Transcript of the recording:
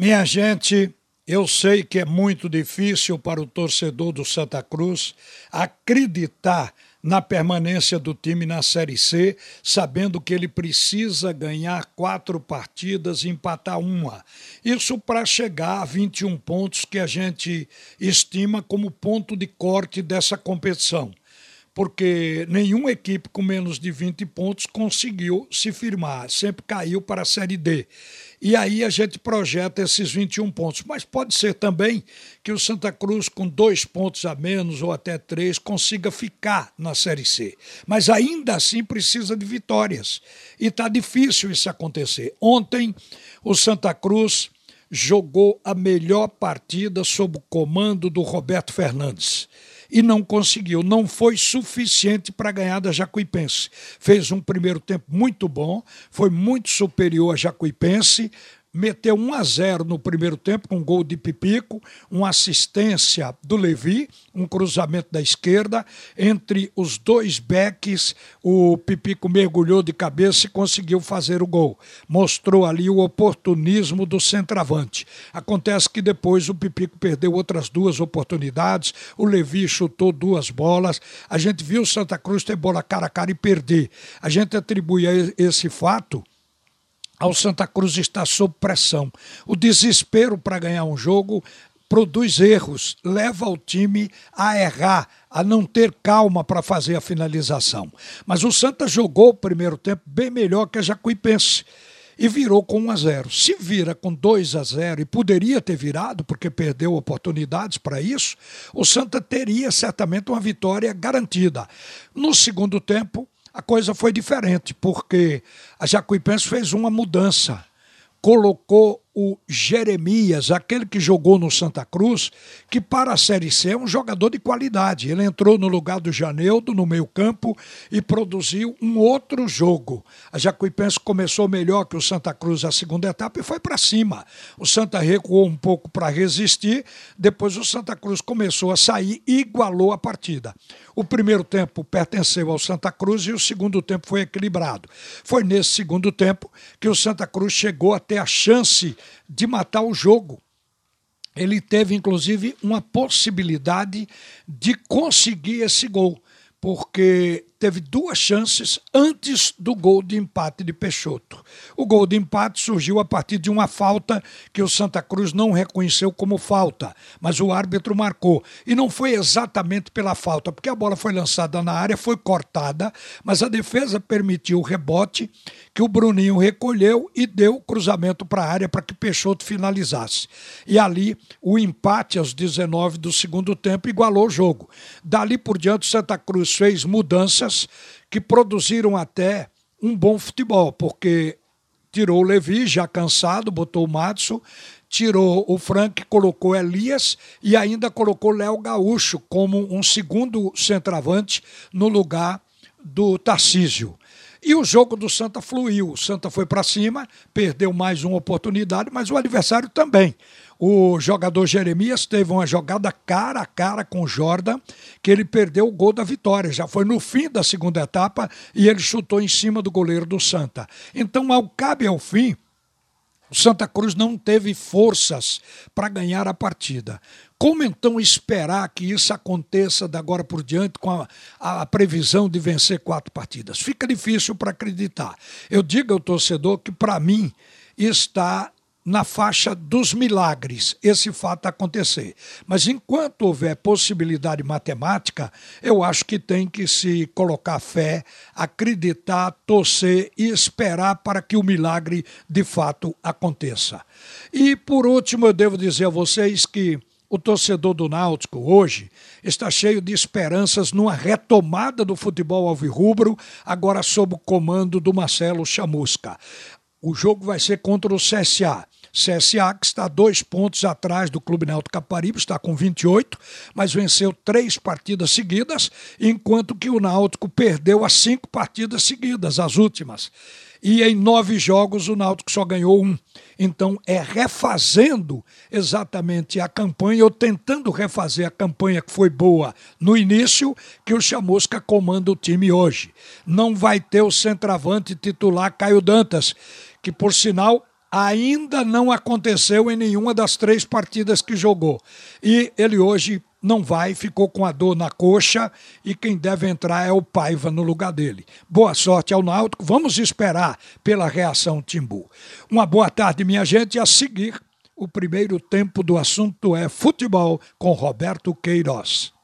Minha gente, eu sei que é muito difícil para o torcedor do Santa Cruz acreditar na permanência do time na Série C, sabendo que ele precisa ganhar quatro partidas e empatar uma. Isso para chegar a 21 pontos que a gente estima como ponto de corte dessa competição porque nenhuma equipe com menos de 20 pontos conseguiu se firmar, sempre caiu para a Série D. E aí a gente projeta esses 21 pontos. Mas pode ser também que o Santa Cruz, com dois pontos a menos ou até três, consiga ficar na Série C. Mas ainda assim precisa de vitórias. E está difícil isso acontecer. Ontem, o Santa Cruz jogou a melhor partida sob o comando do Roberto Fernandes e não conseguiu. Não foi suficiente para ganhar da Jacuipense. Fez um primeiro tempo muito bom, foi muito superior à Jacuipense, meteu 1 a 0 no primeiro tempo com um gol de Pipico, uma assistência do Levi, um cruzamento da esquerda entre os dois backs, o Pipico mergulhou de cabeça e conseguiu fazer o gol. Mostrou ali o oportunismo do centroavante. Acontece que depois o Pipico perdeu outras duas oportunidades, o Levi chutou duas bolas. A gente viu o Santa Cruz ter bola cara a cara e perder. A gente atribui a esse fato ao Santa Cruz está sob pressão. O desespero para ganhar um jogo produz erros, leva o time a errar, a não ter calma para fazer a finalização. Mas o Santa jogou o primeiro tempo bem melhor que a Jacuipense e virou com 1 a 0. Se vira com 2 a 0 e poderia ter virado porque perdeu oportunidades para isso, o Santa teria certamente uma vitória garantida. No segundo tempo, a coisa foi diferente, porque a Jacuipense fez uma mudança. Colocou o Jeremias, aquele que jogou no Santa Cruz, que para a Série C é um jogador de qualidade. Ele entrou no lugar do Janeudo no meio-campo e produziu um outro jogo. A Jacuipense começou melhor que o Santa Cruz a segunda etapa e foi para cima. O Santa recuou um pouco para resistir, depois o Santa Cruz começou a sair e igualou a partida. O primeiro tempo pertenceu ao Santa Cruz e o segundo tempo foi equilibrado. Foi nesse segundo tempo que o Santa Cruz chegou a ter a chance de matar o jogo. Ele teve, inclusive, uma possibilidade de conseguir esse gol, porque teve duas chances antes do gol de empate de Peixoto. O gol de empate surgiu a partir de uma falta que o Santa Cruz não reconheceu como falta, mas o árbitro marcou. E não foi exatamente pela falta, porque a bola foi lançada na área, foi cortada, mas a defesa permitiu o rebote que o Bruninho recolheu e deu o cruzamento para a área para que Peixoto finalizasse. E ali o empate aos 19 do segundo tempo igualou o jogo. Dali por diante, o Santa Cruz fez mudanças que produziram até um bom futebol, porque tirou o Levi, já cansado, botou o Matson, tirou o Frank, colocou Elias e ainda colocou Léo Gaúcho como um segundo centroavante no lugar do Tarcísio. E o jogo do Santa fluiu. O Santa foi para cima, perdeu mais uma oportunidade, mas o adversário também. O jogador Jeremias teve uma jogada cara a cara com Jordan, que ele perdeu o gol da vitória. Já foi no fim da segunda etapa e ele chutou em cima do goleiro do Santa. Então, ao cabe ao fim, o Santa Cruz não teve forças para ganhar a partida. Como então esperar que isso aconteça da agora por diante com a, a previsão de vencer quatro partidas? Fica difícil para acreditar. Eu digo ao torcedor que, para mim, está na faixa dos milagres esse fato acontecer. Mas enquanto houver possibilidade matemática, eu acho que tem que se colocar fé, acreditar, torcer e esperar para que o milagre de fato aconteça. E por último, eu devo dizer a vocês que o torcedor do Náutico hoje está cheio de esperanças numa retomada do futebol alvirrubro, agora sob o comando do Marcelo Chamusca. O jogo vai ser contra o CSA. CSA, que está dois pontos atrás do Clube Náutico Caparibe, está com 28, mas venceu três partidas seguidas, enquanto que o Náutico perdeu as cinco partidas seguidas, as últimas. E em nove jogos o Náutico só ganhou um. Então é refazendo exatamente a campanha, ou tentando refazer a campanha que foi boa no início, que o Chamusca comanda o time hoje. Não vai ter o centroavante titular Caio Dantas, que por sinal ainda não aconteceu em nenhuma das três partidas que jogou. E ele hoje não vai, ficou com a dor na coxa e quem deve entrar é o Paiva no lugar dele. Boa sorte ao Náutico, vamos esperar pela reação Timbu. Uma boa tarde, minha gente, a seguir o primeiro tempo do assunto é futebol com Roberto Queiroz.